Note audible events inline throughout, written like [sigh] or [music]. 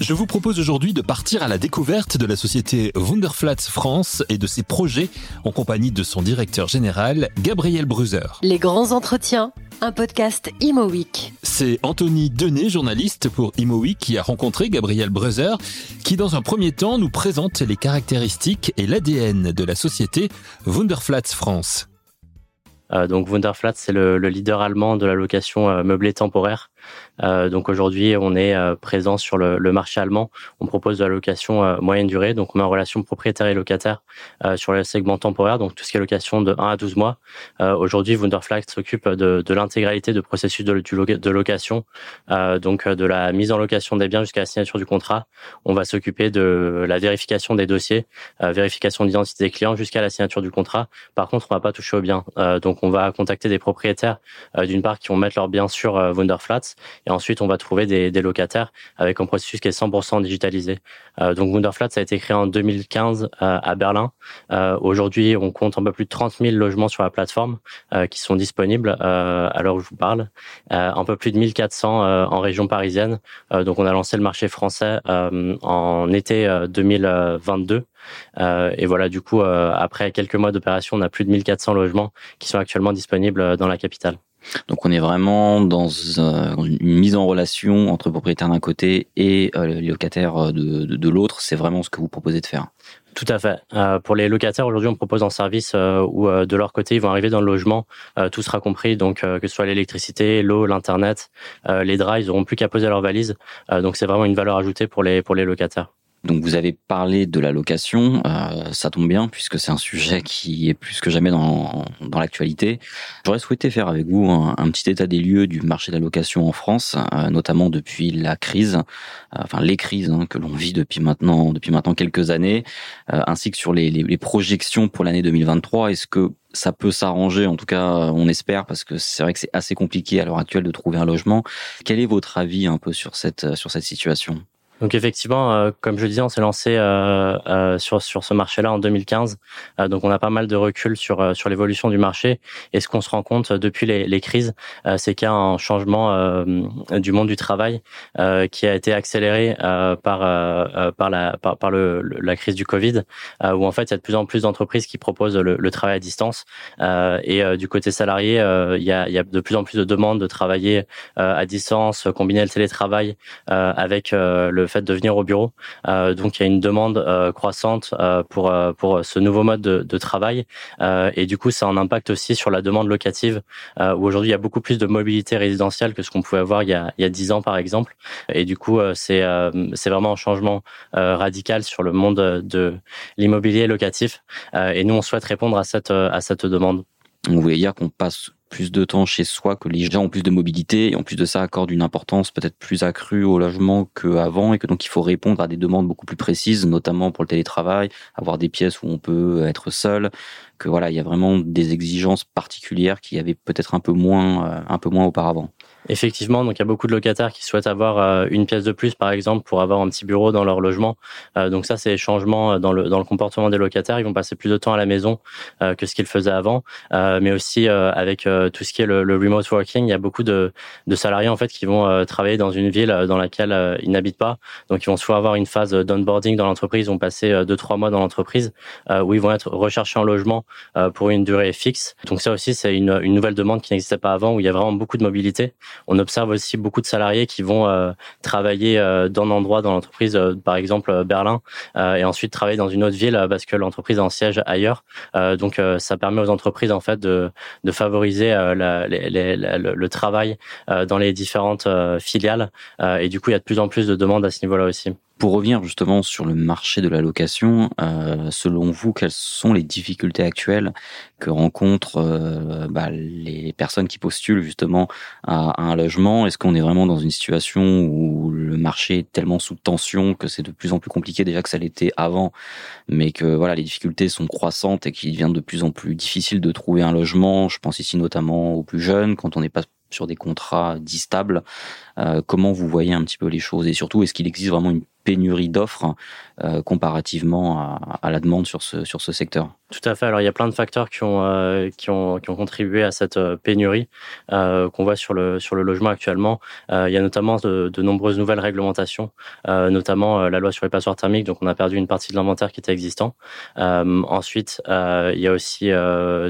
Je vous propose aujourd'hui de partir à la découverte de la société Wunderflats France et de ses projets en compagnie de son directeur général, Gabriel Bruzer. Les grands entretiens, un podcast Imo Week. C'est Anthony Denet, journaliste pour Imo Week, qui a rencontré Gabriel Bruzer, qui dans un premier temps nous présente les caractéristiques et l'ADN de la société Wunderflats France. Euh, donc Wunderflats, c'est le, leader allemand de la location euh, meublée temporaire. Euh, donc aujourd'hui, on est euh, présent sur le, le, marché allemand. On propose de la location euh, moyenne durée, donc on met en relation propriétaire et locataire sur le segment temporaire, donc tout ce qui est location de 1 à 12 mois. aujourd'hui, Wunderflax s'occupe de, de l'intégralité de processus de, de location, donc de la mise en location des biens jusqu'à la signature du contrat. On va s'occuper de la vérification des dossiers, vérification d'identité des clients jusqu'à la signature du contrat. Par contre, on va pas toucher aux biens. donc on va contacter des propriétaires d'une part qui vont mettre leurs biens sur Wunderflats et ensuite, on va trouver des, locataires avec un processus qui est 100% digitalisé. Euh, donc Wunderflat, ça a été créé en 2015 euh, à Berlin. Euh, Aujourd'hui, on compte un peu plus de 30 000 logements sur la plateforme qui sont disponibles à l'heure où je vous parle. un peu plus de 1400 en région parisienne. donc on a lancé le marché français en été 2022. et voilà, du coup, après quelques mois d'opération, on a plus de 1400 logements qui sont actuellement disponibles dans la capitale. Donc on est vraiment dans euh, une mise en relation entre propriétaires d'un côté et euh, locataires euh, de, de, l'autre. C'est vraiment ce que vous proposez de faire. Tout à fait. pour les locataires, aujourd'hui, on propose un service où de leur côté, ils vont arriver dans le logement, tout sera compris, donc que ce soit l'électricité, l'eau, l'internet, les draps, ils n'auront plus qu'à poser leur valise. donc c'est vraiment une valeur ajoutée pour les pour les locataires. Donc vous avez parlé de la location, euh, ça tombe bien puisque c'est un sujet qui est plus que jamais dans, dans l'actualité. J'aurais souhaité faire avec vous un, petit état des lieux du marché de la location en France, euh, notamment depuis la crise, euh, enfin les crises hein, que l'on vit depuis maintenant depuis maintenant quelques années, ainsi que sur les, les, les projections pour l'année 2023. Est-ce que ça peut s'arranger, en tout cas on espère, parce que c'est vrai que c'est assez compliqué à l'heure actuelle de trouver un logement. Quel est votre avis un peu sur cette sur cette situation? Donc effectivement, euh, comme je disais, on s'est lancé euh, euh, sur sur ce marché-là en 2015. donc on a pas mal de recul sur sur l'évolution du marché. Et ce qu'on se rend compte depuis les, les crises, c'est qu'il y a un changement du monde du travail qui a été accéléré par par la par, par le, la crise du Covid, où en fait il y a de plus en plus d'entreprises qui proposent le, le, travail à distance. et du côté salarié, il y a il y a de plus en plus de demandes de travailler à distance, combiner le télétravail avec le le fait de venir au bureau. Euh, donc il y a une demande euh, croissante euh, pour pour ce nouveau mode de, travail et du coup ça a un impact aussi sur la demande locative où aujourd'hui il y a beaucoup plus de mobilité résidentielle que ce qu'on pouvait avoir il y a il y a dix ans par exemple et du coup c'est c'est vraiment un changement radical sur le monde de l'immobilier locatif et nous on souhaite répondre à cette à cette demande. Vous voulez dire qu'on passe plus de temps chez soi, que les gens ont plus de mobilité et en plus de ça accordent une importance peut-être plus accrue au logement qu'avant et que donc il faut répondre à des demandes beaucoup plus précises, notamment pour le télétravail, avoir des pièces où on peut être seul, que voilà, il y a vraiment des exigences particulières qui avaient peut-être un peu moins, euh, un peu moins auparavant. Effectivement, donc il y a beaucoup de locataires qui souhaitent avoir euh, une pièce de plus, par exemple, pour avoir un petit bureau dans leur logement. Euh, donc ça, c'est les changements dans le dans le comportement des locataires. Ils vont passer plus de temps à la maison euh, que ce qu'ils faisaient avant, mais aussi avec tout ce qui est le, le, remote working. Il y a beaucoup de, de salariés en fait qui vont travailler dans une ville dans laquelle ils n'habitent pas. Donc ils vont soit avoir une phase d'onboarding dans l'entreprise, vont passer deux trois mois dans l'entreprise où ils vont être recherchés en logement pour une durée fixe. Donc ça aussi, c'est une, une nouvelle demande qui n'existait pas avant où il y a vraiment beaucoup de mobilité. On observe aussi beaucoup de salariés qui vont euh, travailler euh, dans un endroit dans l'entreprise, euh, par exemple Berlin, et ensuite travailler dans une autre ville parce que l'entreprise a un siège ailleurs. donc ça permet aux entreprises en fait de, favoriser le travail dans les différentes filiales. et du coup, il y a de plus en plus de demandes à ce niveau-là aussi. Pour revenir justement sur le marché de la location, euh, selon vous, quelles sont les difficultés actuelles que rencontrent euh, bah, les personnes qui postulent justement à, un logement? Est-ce qu'on est vraiment dans une situation où le marché est tellement sous tension que c'est de plus en plus compliqué déjà que ça l'était avant, mais que voilà les difficultés sont croissantes et qu'il devient de plus en plus difficile de trouver un logement? Je pense ici notamment aux plus jeunes, quand on n'est pas sur des contrats dits stables. Euh, comment vous voyez un petit peu les choses? Et surtout est-ce qu'il existe vraiment une pénurie d'offres comparativement à, la demande sur ce, sur ce secteur tout à fait. Alors il y a plein de facteurs qui ont euh, qui ont qui ont contribué à cette euh, pénurie euh, qu'on voit sur le sur le logement actuellement. il y a notamment de, nombreuses nouvelles réglementations, notamment la loi sur les passoires thermiques. Donc on a perdu une partie de l'inventaire qui était existant. ensuite, il y a aussi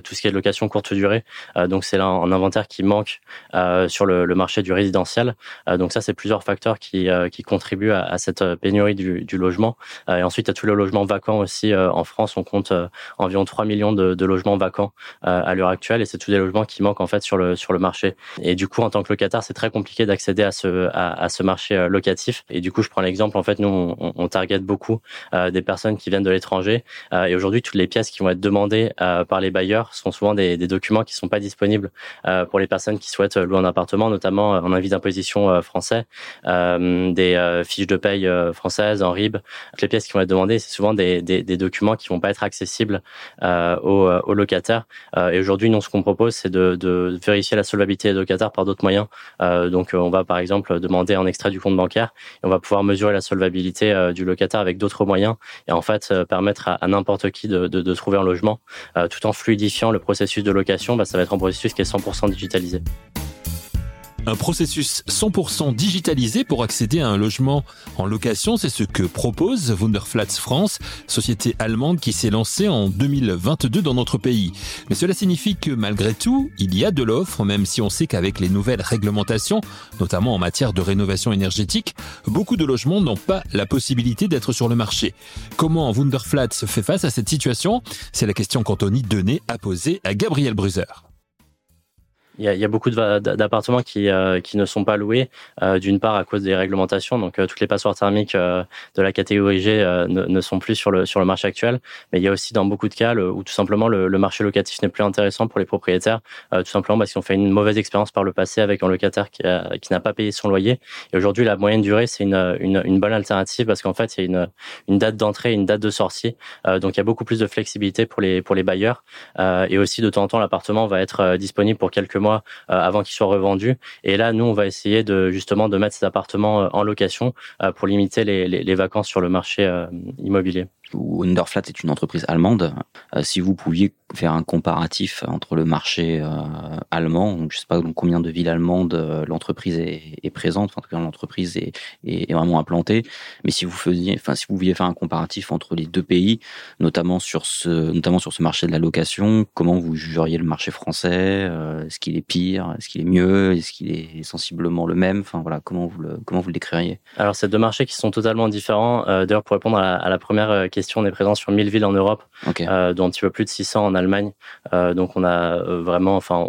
tout ce qui est de location courte durée. donc c'est là un inventaire qui manque sur le, le, marché du résidentiel. donc ça c'est plusieurs facteurs qui qui contribuent à, à cette pénurie du, du logement. et ensuite il y a tous les logements vacants aussi en France. On compte environ 3 millions de, logements vacants euh, à l'heure actuelle et c'est tous des logements qui manquent en fait sur le sur le marché. Et du coup, en tant que locataire, c'est très compliqué d'accéder à ce à, ce marché euh, locatif. Et du coup, je prends l'exemple en fait, nous on, on target beaucoup euh, des personnes qui viennent de l'étranger et aujourd'hui toutes les pièces qui vont être demandées par les bailleurs sont souvent des, documents qui sont pas disponibles pour les personnes qui souhaitent louer un appartement, notamment en avis d'imposition français, des fiches de paye françaises en RIB. Les pièces qui vont être demandées, c'est souvent des, documents qui vont pas être accessibles euh, aux, euh, locataires. Euh, et aujourd'hui, ce qu'on propose, c'est de, vérifier la solvabilité des locataires par d'autres moyens. donc, on va par exemple demander un extrait du compte bancaire et on va pouvoir mesurer la solvabilité du locataire avec d'autres moyens et en fait permettre à, n'importe qui de, trouver un logement tout en fluidifiant le processus de location. Bah, ça va être un processus qui est 100% digitalisé. Un processus 100% digitalisé pour accéder à un logement en location, c'est ce que propose Wunderflats France, société allemande qui s'est lancée en 2022 dans notre pays. Mais cela signifie que malgré tout, il y a de l'offre, même si on sait qu'avec les nouvelles réglementations, notamment en matière de rénovation énergétique, beaucoup de logements n'ont pas la possibilité d'être sur le marché. Comment Wunderflats fait face à cette situation? C'est la question qu'Anthony Denet a posée à Gabriel Bruser. Il y, a, il y a, beaucoup d'appartements qui, euh, qui ne sont pas loués, euh, d'une part à cause des réglementations, donc euh, toutes les passoires thermiques de la catégorie G ne, ne, sont plus sur le, sur le marché actuel, mais il y a aussi dans beaucoup de cas où tout simplement le, le marché locatif n'est plus intéressant pour les propriétaires, tout simplement parce qu'ils ont fait une mauvaise expérience par le passé avec un locataire qui, qui n'a pas payé son loyer. Et aujourd'hui, la moyenne durée, c'est une, une, une, bonne alternative parce qu'en fait, il y a une, une date d'entrée une date de sortie, donc il y a beaucoup plus de flexibilité pour les, pour les bailleurs, et aussi de temps en temps, l'appartement va être disponible pour quelques mois euh, avant qu'ils soient revendus. Et là, nous, on va essayer de justement de mettre ces appartements euh, en location euh, pour limiter les vacances sur le marché immobilier. Wunderflat est une entreprise allemande. si vous pouviez faire un comparatif entre le marché euh, allemand, donc je sais pas dans combien de villes allemandes euh, l'entreprise est, présente, en tout cas l'entreprise est, vraiment implantée, mais si vous faisiez, enfin si vous pouviez faire un comparatif entre les deux pays, notamment sur ce, notamment sur ce marché de la location, comment vous jugeriez le marché français euh, Est-ce qu'il est pire Est-ce qu'il est mieux Est-ce qu'il est sensiblement le même Enfin voilà, comment vous le comment vous décririez? Alors c'est deux marchés qui sont totalement différents. D'ailleurs pour répondre à la, première question, on est présent sur 1000 villes en Europe, okay. dont un petit peu plus de 600 en Allemagne. Euh, donc on a euh, vraiment, enfin,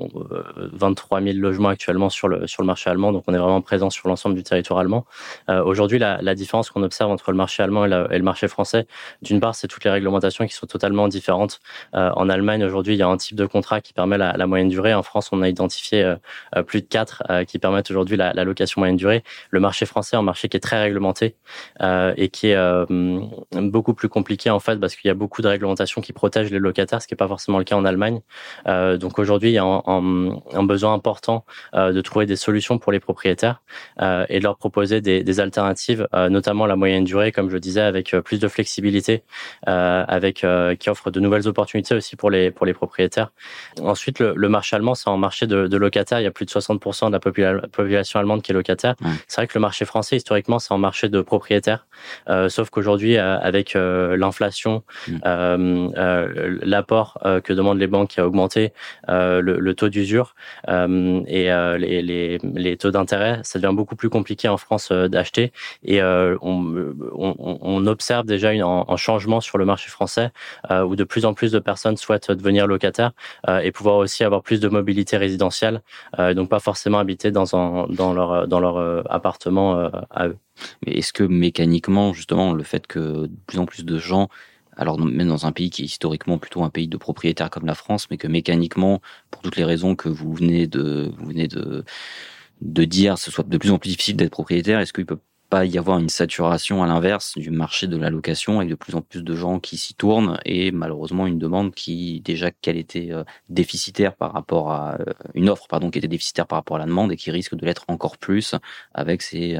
23 euh, 000 logements actuellement sur le sur le marché allemand. Donc on est vraiment présent sur l'ensemble du territoire allemand. Aujourd'hui, la, la, différence qu'on observe entre le marché allemand et, et le marché français, d'une part, c'est toutes les réglementations qui sont totalement différentes. en Allemagne, aujourd'hui, il y a un type de contrat qui permet la, la moyenne durée. En France, on a identifié plus de quatre qui permettent aujourd'hui la, la, location moyenne durée. Le marché français, un marché qui est très réglementé et qui est beaucoup plus compliqué en fait parce qu'il y a beaucoup de réglementations qui protègent les locataires, ce qui n'est pas forcément le cas en Allemagne. Euh, donc aujourd'hui, il y a un, besoin important euh, de trouver des solutions pour les propriétaires euh, et de leur proposer des, des alternatives, notamment la moyenne durée, comme je disais, avec plus de flexibilité, avec qui offre de nouvelles opportunités aussi pour les pour les propriétaires. Ensuite, le, le marché allemand, c'est un marché de, de, locataires. Il y a plus de 60% de la population allemande qui est locataire. C'est vrai que le marché français, historiquement, c'est un marché de propriétaires. sauf qu'aujourd'hui, avec l'inflation, mmh. l'apport que demandent les banques qui a augmenté, euh, le, le, taux d'usure euh, et euh, les, les, les, taux d'intérêt, ça devient beaucoup plus compliqué en France d'acheter. Et on, on, on, observe déjà une, un changement sur le marché français où de plus en plus de personnes souhaitent devenir locataires et pouvoir aussi avoir plus de mobilité résidentielle, donc pas forcément habiter dans, un, dans leur, dans leur appartement à eux. Mais est-ce que mécaniquement, justement, le fait que de plus en plus de gens alors même dans un pays qui est historiquement plutôt un pays de propriétaires comme la France, mais que mécaniquement, pour toutes les raisons que vous venez de, vous venez dire, ce soit de plus en plus difficile d'être propriétaire, est-ce qu'il peut pas y avoir une saturation à l'inverse du marché de la location avec de plus en plus de gens qui s'y tournent et malheureusement une demande qui déjà qu'elle était euh, déficitaire par rapport à euh, une offre pardon qui était déficitaire par rapport à la demande et qui risque de l'être encore plus avec ces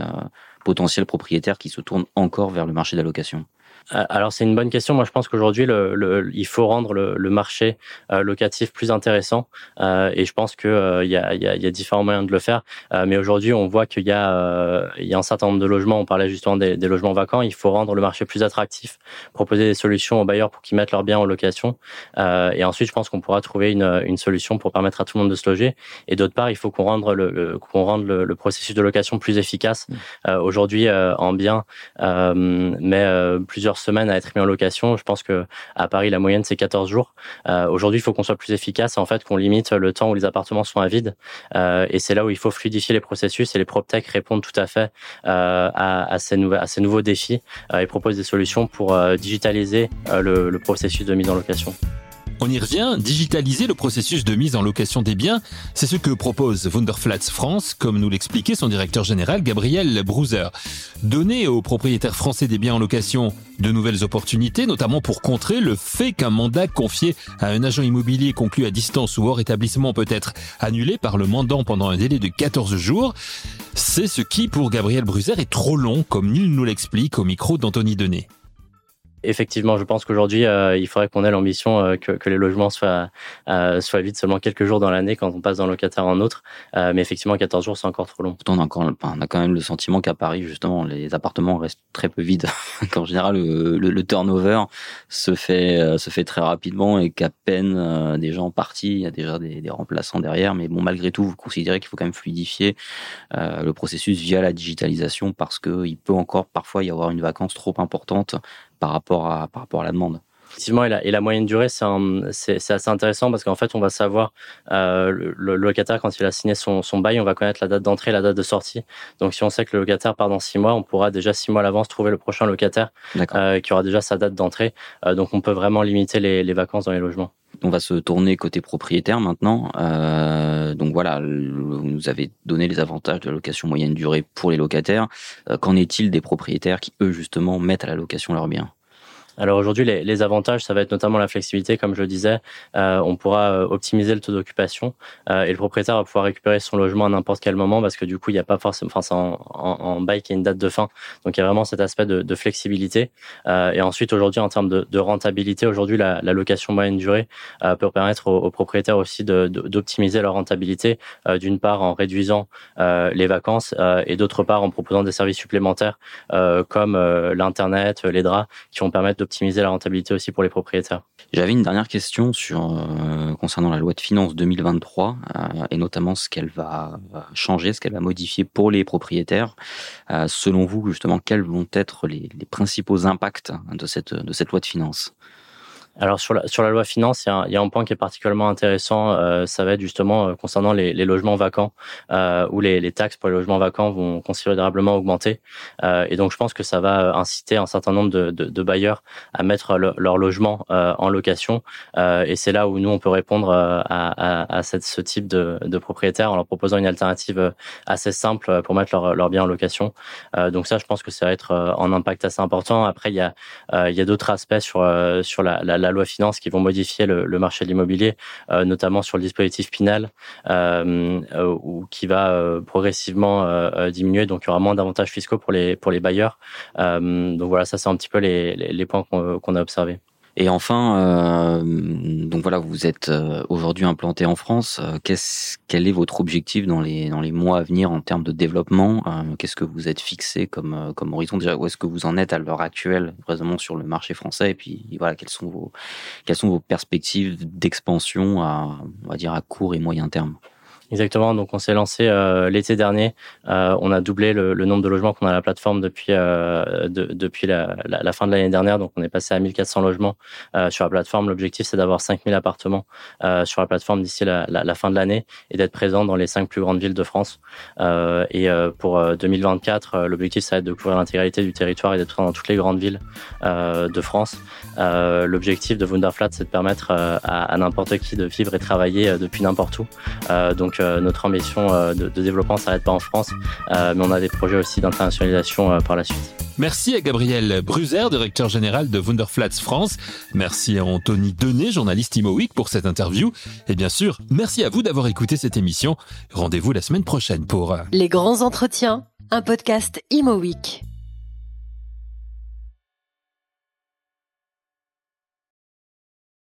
potentiels propriétaires qui se tournent encore vers le marché de la location. Euh, alors c'est une bonne question. Moi je pense qu'aujourd'hui le, le, il faut rendre le, le marché euh, locatif plus intéressant euh, et je pense que euh, il y, a, y, a, y, a, différents moyens de le faire. mais aujourd'hui on voit qu'il y a il y a un certain nombre de logements. On parlait justement des, des, logements vacants. Il faut rendre le marché plus attractif, proposer des solutions aux bailleurs pour qu'ils mettent leurs biens en location. et ensuite je pense qu'on pourra trouver une, une, solution pour permettre à tout le monde de se loger. Et d'autre part il faut qu'on rende le, qu'on rende le, processus de location plus efficace. Mmh. aujourd'hui en bien, mais plusieurs semaines à être mis en location. Je pense que à Paris, la moyenne, c'est 14 jours. Euh, Aujourd'hui, il faut qu'on soit plus efficace, en fait, qu'on limite le temps où les appartements sont à vide. Euh, et c'est là où il faut fluidifier les processus et les PropTech répondent tout à fait euh, à, ces nouveaux défis et proposent des solutions pour digitaliser le processus de mise en location. On y revient, digitaliser le processus de mise en location des biens, c'est ce que propose Wunderflats France, comme nous l'expliquait son directeur général Gabriel Brouzer. Donner aux propriétaires français des biens en location de nouvelles opportunités, notamment pour contrer le fait qu'un mandat confié à un agent immobilier conclu à distance ou hors établissement peut être annulé par le mandant pendant un délai de 14 jours. C'est ce qui, pour Gabriel Bruzer, est trop long, comme nul nous l'explique au micro d'Anthony Denet effectivement, je pense qu'aujourd'hui, euh, il faudrait qu'on ait l'ambition euh, que, les logements soient, euh, soient vides seulement quelques jours dans l'année quand on passe d'un locataire en autre. Euh, mais effectivement, 14 jours, c'est encore trop long. On a, quand même le sentiment qu'à Paris, justement, les appartements restent très peu vides. [laughs] Qu'en général, le, turnover se fait, se fait très rapidement et qu'à peine des gens partis, il y a déjà des, des, remplaçants derrière. Mais bon, malgré tout, vous considérez qu'il faut quand même fluidifier le processus via la digitalisation parce qu'il peut encore parfois y avoir une vacance trop importante par rapport à, rapport à la demande. Effectivement, et la, et la moyenne durée, c'est assez intéressant parce qu'en fait, on va savoir euh, le, le, locataire quand il a signé son, son bail, on va connaître la date d'entrée, la date de sortie. Donc, si on sait que le locataire part dans six mois, on pourra déjà six mois à l'avance trouver le prochain locataire euh, qui aura déjà sa date d'entrée. Euh, donc, on peut vraiment limiter les, les, vacances dans les logements. On va se tourner côté propriétaire maintenant. Euh, donc voilà, vous nous avez donné les avantages de la location moyenne durée pour les locataires. Euh, qu'en est-il des propriétaires qui, eux, justement, mettent à la location leurs biens? Alors aujourd'hui, les, les, avantages, ça va être notamment la flexibilité, comme je le disais. Euh, on pourra euh, optimiser le taux d'occupation euh, et le propriétaire va pouvoir récupérer son logement à n'importe quel moment parce que du coup, il n'y a pas forcément, enfin, c'est en, en, en, bail qui a une date de fin. Donc il y a vraiment cet aspect de, de flexibilité. Et ensuite, aujourd'hui, en termes de, rentabilité, aujourd'hui, la, location moyenne durée peut permettre aux, aux, propriétaires aussi d'optimiser leur rentabilité, d'une part en réduisant les vacances et d'autre part en proposant des services supplémentaires comme l'internet, les draps, qui vont permettre de optimiser la rentabilité aussi pour les propriétaires. J'avais une dernière question sur euh, concernant la loi de finances 2023 euh, et notamment ce qu'elle va changer, ce qu'elle va modifier pour les propriétaires. Euh, selon vous, justement, quels vont être les, les principaux impacts de cette de cette loi de finances? Alors sur la, sur la loi finance, il y, a, il y a un point qui est particulièrement intéressant, euh, ça va être justement euh, concernant les, les, logements vacants, euh, où les, les, taxes pour les logements vacants vont considérablement augmenter. Euh, et donc je pense que ça va inciter un certain nombre de, de, de bailleurs à mettre le, leur logement euh, en location. Euh, et c'est là où nous, on peut répondre à, à, à ce type de, de propriétaires en leur proposant une alternative assez simple pour mettre leur, leur bien en location. donc ça, je pense que ça va être en impact assez important. Après, il y a, il a d'autres aspects sur, sur la, la la loi finance qui vont modifier le, marché de l'immobilier, euh, notamment sur le dispositif Pinal, euh, euh ou qui va progressivement diminuer. Donc il y aura moins d'avantages fiscaux pour les pour les bailleurs. donc voilà, ça c'est un petit peu les, les, les points qu'on qu a observés. Et enfin, euh, donc voilà, vous êtes euh, aujourd'hui implanté en France. Euh, qu'est-ce, quel est votre objectif dans les dans les mois à venir en termes de développement? Qu'est-ce que vous êtes fixé comme comme horizon? Déjà Où est-ce que vous en êtes à l'heure actuelle, vraiment sur le marché français? Et puis voilà, quelles sont vos quelles sont vos perspectives d'expansion à on va dire à court et moyen terme? Exactement. Donc, on s'est lancé euh, l'été dernier. Euh, on a doublé le, le, nombre de logements qu'on a à la plateforme depuis euh, de, depuis la, la, fin de l'année dernière. Donc, on est passé à 1400 logements euh, sur la plateforme. L'objectif, c'est d'avoir 5000 appartements euh, sur la plateforme d'ici la, la, fin de l'année et d'être présent dans les cinq plus grandes villes de France. Euh, et pour 2024, l'objectif, ça va être de couvrir l'intégralité du territoire et d'être dans toutes les grandes villes de France. l'objectif de Wunderflat, c'est de permettre à, à n'importe qui de vivre et travailler depuis n'importe où. donc, donc notre ambition de, de développement s'arrête pas en France, mais on a des projets aussi d'internationalisation par la suite. Merci à Gabriel Bruzer, directeur général de Wunderflats France. Merci à Anthony Denet, journaliste ImoWeek, pour cette interview. Et bien sûr, merci à vous d'avoir écouté cette émission. Rendez-vous la semaine prochaine pour Les grands entretiens, un podcast ImoWeek.